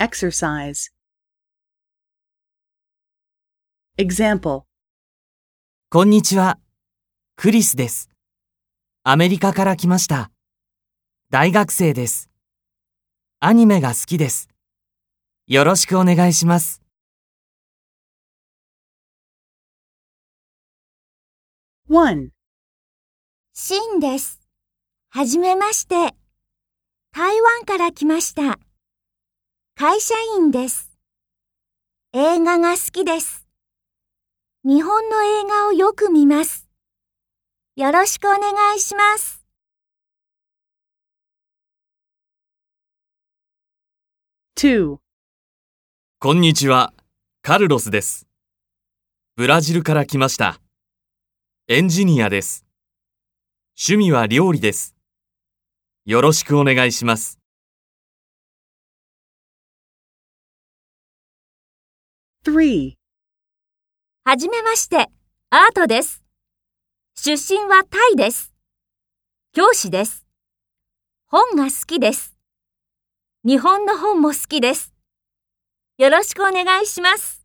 Exercise. Example こんにちは。クリスです。アメリカから来ました。大学生です。アニメが好きです。よろしくお願いします。1. シンです。はじめまして。台湾から来ました。会社員です。映画が好きです。日本の映画をよく見ます。よろしくお願いします。2. こんにちは、カルロスです。ブラジルから来ました。エンジニアです。趣味は料理です。よろしくお願いします。3. はじめまして。アートです。出身はタイです。教師です。本が好きです。日本の本も好きです。よろしくお願いします。